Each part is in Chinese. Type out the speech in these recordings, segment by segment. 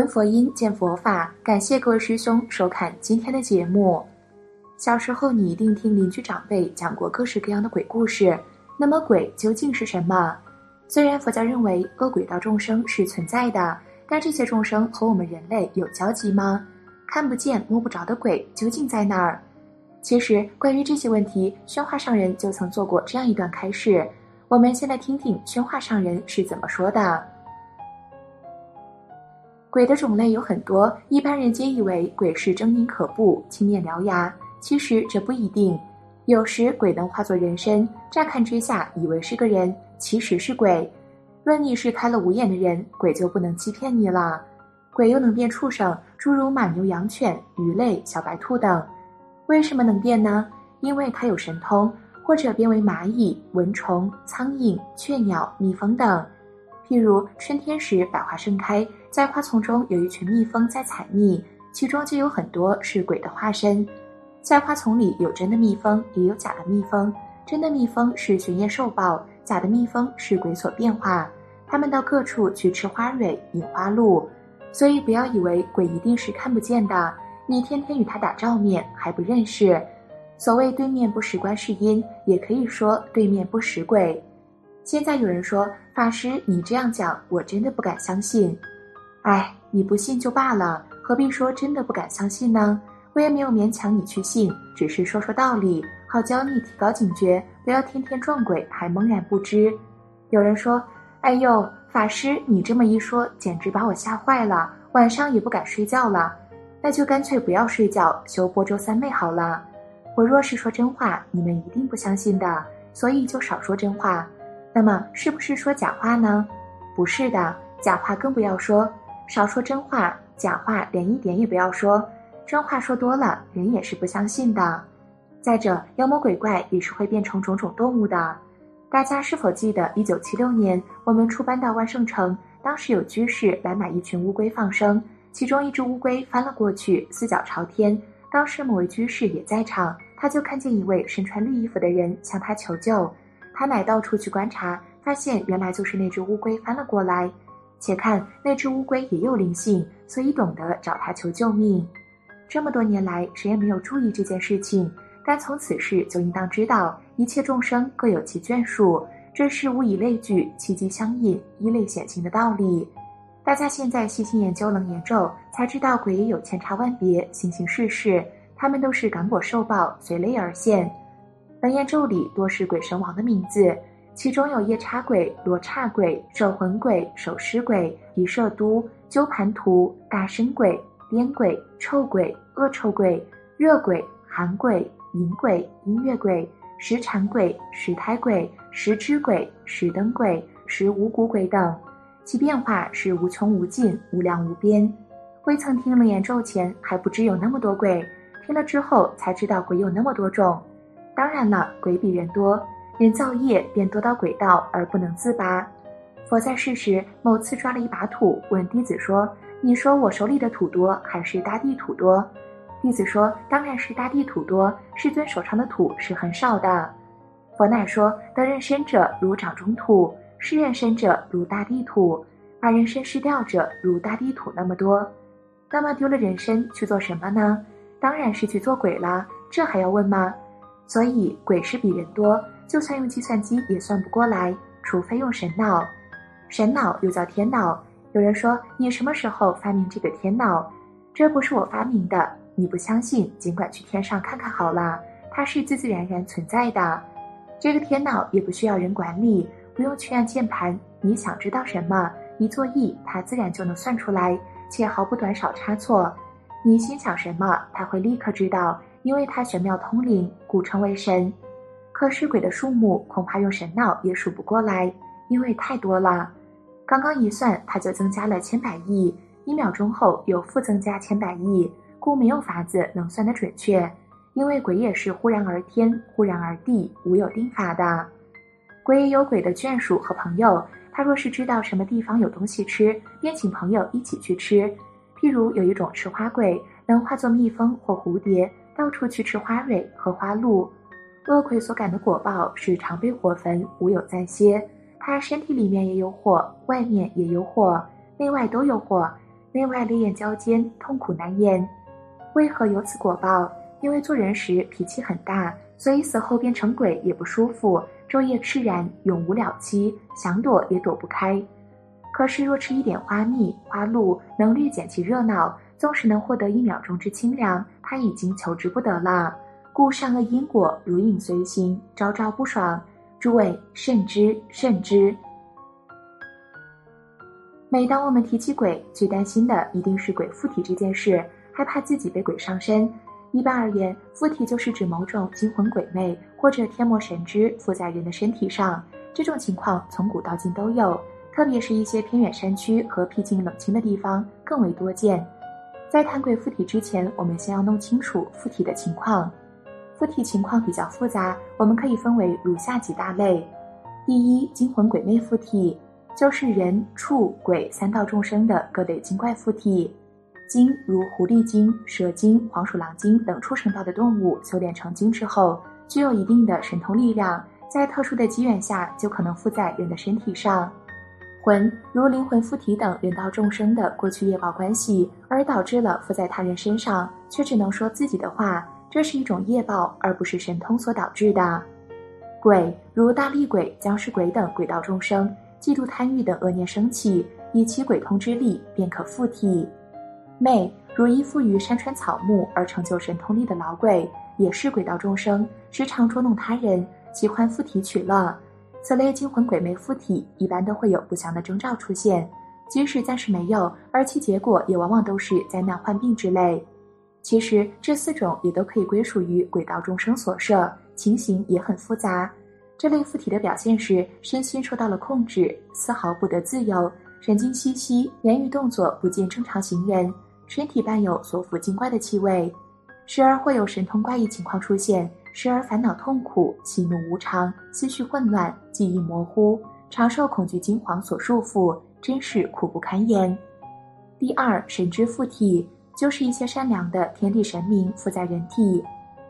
闻佛音，见佛法。感谢各位师兄收看今天的节目。小时候，你一定听邻居长辈讲过各式各样的鬼故事。那么，鬼究竟是什么？虽然佛教认为恶鬼道众生是存在的，但这些众生和我们人类有交集吗？看不见、摸不着的鬼究竟在哪儿？其实，关于这些问题，宣化上人就曾做过这样一段开示。我们先来听听宣化上人是怎么说的。鬼的种类有很多，一般人皆以为鬼是狰狞可怖、青面獠牙，其实这不一定。有时鬼能化作人身，乍看之下以为是个人，其实是鬼。论你是开了五眼的人，鬼就不能欺骗你了。鬼又能变畜生，诸如马、牛、羊、犬、鱼类、小白兔等。为什么能变呢？因为它有神通，或者变为蚂蚁、蚊虫、苍蝇、雀鸟、蜜蜂等。譬如春天时，百花盛开。在花丛中有一群蜜蜂在采蜜，其中就有很多是鬼的化身。在花丛里有真的蜜蜂，也有假的蜜蜂。真的蜜蜂是巡夜兽报，假的蜜蜂是鬼所变化。他们到各处去吃花蕊、引花露，所以不要以为鬼一定是看不见的。你天天与他打照面还不认识。所谓对面不识观世音，也可以说对面不识鬼。现在有人说法师，你这样讲，我真的不敢相信。哎，你不信就罢了，何必说真的不敢相信呢？我也没有勉强你去信，只是说说道理，好教你提高警觉，不要天天撞鬼还懵然不知。有人说：“哎呦，法师，你这么一说，简直把我吓坏了，晚上也不敢睡觉了。那就干脆不要睡觉，修波州三昧好了。我若是说真话，你们一定不相信的，所以就少说真话。那么是不是说假话呢？不是的，假话更不要说。”少说真话，假话连一点也不要说。真话说多了，人也是不相信的。再者，妖魔鬼怪也是会变成种种动物的。大家是否记得，一九七六年我们出班到万盛城，当时有居士来买一群乌龟放生，其中一只乌龟翻了过去，四脚朝天。当时某位居士也在场，他就看见一位身穿绿衣服的人向他求救，他乃到处去观察，发现原来就是那只乌龟翻了过来。且看那只乌龟也有灵性，所以懂得找他求救命。这么多年来，谁也没有注意这件事情，但从此事就应当知道，一切众生各有其眷属，这是物以类聚，气机相应，一类显形的道理。大家现在细心研究楞严咒，才知道鬼也有千差万别，形形世世，他们都是感果受报，随类而现。楞严咒里多是鬼神王的名字。其中有夜叉鬼、罗刹鬼、摄魂鬼、守尸鬼、提舍都、鸠盘图、大身鬼、癫鬼、臭鬼、恶臭鬼、热鬼、寒鬼、淫鬼、音乐鬼、食禅鬼、石胎鬼、食之鬼、食灯鬼、食五谷鬼等，其变化是无穷无尽、无量无边。未曾听楞严咒前还不知有那么多鬼，听了之后才知道鬼有那么多种。当然了，鬼比人多。人造业便多到鬼道而不能自拔。佛在世时，某次抓了一把土，问弟子说：“你说我手里的土多，还是大地土多？”弟子说：“当然是大地土多，世尊手上的土是很少的。”佛乃说：“得人身者如掌中土，失人身者如大地土，把人身失掉者如大地土那么多。那么丢了人身去做什么呢？当然是去做鬼了，这还要问吗？所以鬼是比人多。”就算用计算机也算不过来，除非用神脑。神脑又叫天脑。有人说你什么时候发明这个天脑？这不是我发明的，你不相信，尽管去天上看看好了，它是自自然然存在的。这个天脑也不需要人管理，不用去按键盘。你想知道什么，一作意，它自然就能算出来，且毫不短少差错。你心想什么，它会立刻知道，因为它玄妙通灵，故称为神。可是鬼的数目恐怕用神脑也数不过来，因为太多了。刚刚一算，它就增加了千百亿，一秒钟后又复增加千百亿，故没有法子能算得准确。因为鬼也是忽然而天，忽然而地，无有定法的。鬼也有鬼的眷属和朋友，他若是知道什么地方有东西吃，便请朋友一起去吃。譬如有一种吃花鬼，能化作蜜蜂或蝴蝶，到处去吃花蕊和花露。恶鬼所感的果报是常被火焚，无有暂歇。他身体里面也有火，外面也有火，内外都有火。内外烈焰交煎，痛苦难言。为何有此果报？因为做人时脾气很大，所以死后变成鬼也不舒服，昼夜炽然，永无了期，想躲也躲不开。可是若吃一点花蜜、花露，能略减其热闹，纵使能获得一秒钟之清凉，他已经求之不得了。故善恶因果如影随形，朝朝不爽。诸位慎之，慎之。每当我们提起鬼，最担心的一定是鬼附体这件事，害怕自己被鬼上身。一般而言，附体就是指某种精魂鬼魅或者天魔神之附在人的身体上。这种情况从古到今都有，特别是一些偏远山区和僻静冷清的地方更为多见。在谈鬼附体之前，我们先要弄清楚附体的情况。附体情况比较复杂，我们可以分为如下几大类：第一，精魂鬼魅附体。就是人、畜、鬼三道众生的各类精怪附体，精如狐狸精、蛇精、黄鼠狼精等畜生道的动物，修炼成精之后，具有一定的神通力量，在特殊的机缘下，就可能附在人的身体上。魂如灵魂附体等人道众生的过去业报关系，而导致了附在他人身上，却只能说自己的话，这是一种业报，而不是神通所导致的。鬼如大力鬼、僵尸鬼等鬼道众生。嫉妒贪欲等恶念升起，以其鬼通之力便可附体。魅如依附于山川草木而成就神通力的老鬼，也是鬼道众生，时常捉弄他人，喜欢附体取乐。此类惊魂鬼魅附体，一般都会有不祥的征兆出现，即使暂时没有，而其结果也往往都是灾难患病之类。其实这四种也都可以归属于鬼道众生所设，情形也很复杂。这类附体的表现是身心受到了控制，丝毫不得自由，神经兮兮，言语动作不见正常行人，身体伴有所附精怪的气味，时而会有神通怪异情况出现，时而烦恼痛苦，喜怒无常，思绪混乱，记忆模糊，常受恐惧惊惶所束缚，真是苦不堪言。第二，神之附体，就是一些善良的天地神明附在人体。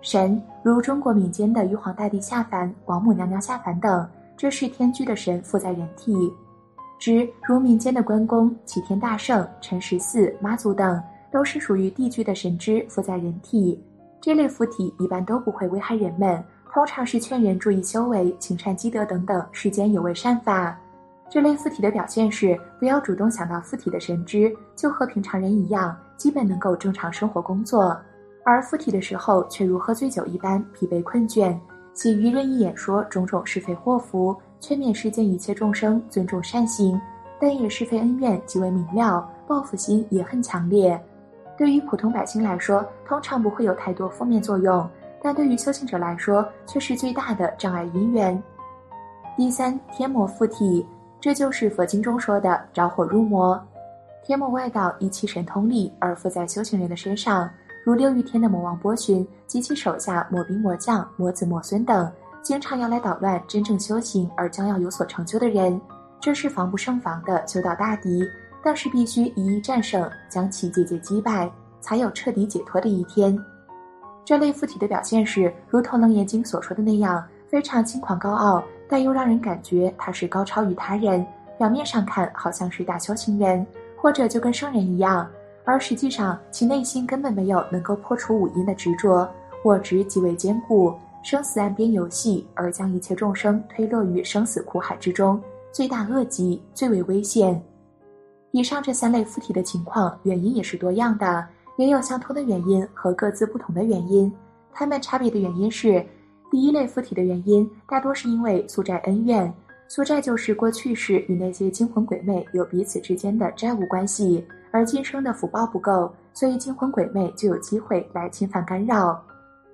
神如中国民间的玉皇大帝下凡、王母娘娘下凡等，这是天居的神附在人体；之如民间的关公、齐天大圣、陈十四、妈祖等，都是属于地居的神之附在人体。这类附体一般都不会危害人们，通常是劝人注意修为、行善积德等等世间有为善法。这类附体的表现是，不要主动想到附体的神知，就和平常人一样，基本能够正常生活工作。而附体的时候，却如喝醉酒一般疲惫困倦，喜于任意演说种种是非祸福，劝勉世间一切众生尊重善行，但也是非恩怨极为明了，报复心也很强烈。对于普通百姓来说，通常不会有太多负面作用，但对于修行者来说，却是最大的障碍因缘。第三，天魔附体，这就是佛经中说的着火入魔。天魔外道以其神通力而附在修行人的身上。如六欲天的魔王波旬及其手下魔兵魔将魔子魔孙等，经常要来捣乱真正修行而将要有所成就的人，这是防不胜防的修道大敌。但是必须一一战胜，将其节节击败，才有彻底解脱的一天。这类附体的表现是，如同《楞严经》所说的那样，非常轻狂高傲，但又让人感觉他是高超于他人。表面上看好像是大修行人，或者就跟圣人一样。而实际上，其内心根本没有能够破除五阴的执着，我执极为坚固，生死岸边游戏，而将一切众生推落于生死苦海之中，罪大恶极，最为危险。以上这三类附体的情况，原因也是多样的，也有相同的原因和各自不同的原因。它们差别的原因是：第一类附体的原因，大多是因为宿债恩怨，宿债就是过去世与那些惊魂鬼魅有彼此之间的债务关系。而今生的福报不够，所以惊魂鬼魅就有机会来侵犯干扰。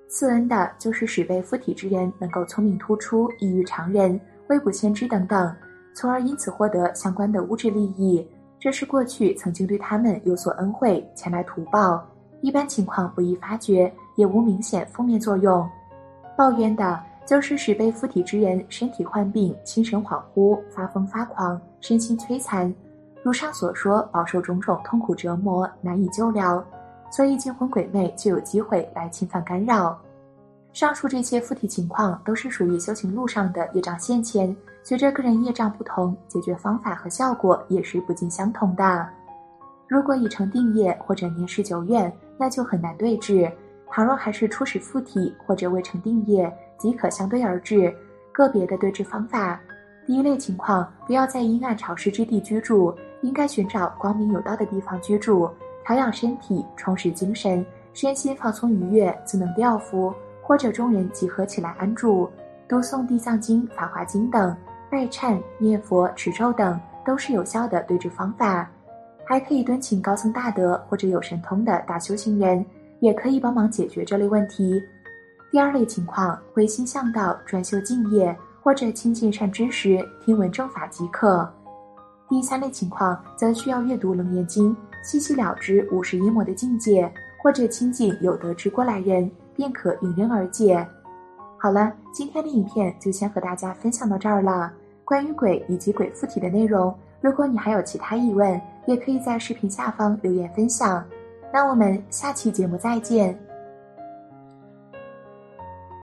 赐恩的就是使被附体之人能够聪明突出、异于常人、未卜先知等等，从而因此获得相关的物质利益。这是过去曾经对他们有所恩惠，前来图报。一般情况不易发觉，也无明显负面作用。抱怨的就是使被附体之人身体患病、精神恍惚、发疯发狂、身心摧残。如上所说，饱受种种痛苦折磨，难以救疗，所以惊魂鬼魅就有机会来侵犯干扰。上述这些附体情况都是属于修行路上的业障现前，随着个人业障不同，解决方法和效果也是不尽相同的。如果已成定业或者年事久远，那就很难对治；倘若还是初始附体或者未成定业，即可相对而治。个别的对治方法：第一类情况，不要在阴暗潮湿之地居住，应该寻找光明有道的地方居住，调养身体，充实精神，身心放松愉悦，自能调伏。或者众人集合起来安住，读诵《地藏经》《法华经》等，拜忏、念佛、持咒等，都是有效的对治方法。还可以敦请高僧大德或者有神通的大修行人，也可以帮忙解决这类问题。第二类情况，回心向道，专修净业，或者亲近善知识，听闻正法即可。第三类情况，则需要阅读《楞严经》，细细了知五十一魔的境界，或者亲近有德之过来人。便可迎刃而解。好了，今天的影片就先和大家分享到这儿了。关于鬼以及鬼附体的内容，如果你还有其他疑问，也可以在视频下方留言分享。那我们下期节目再见。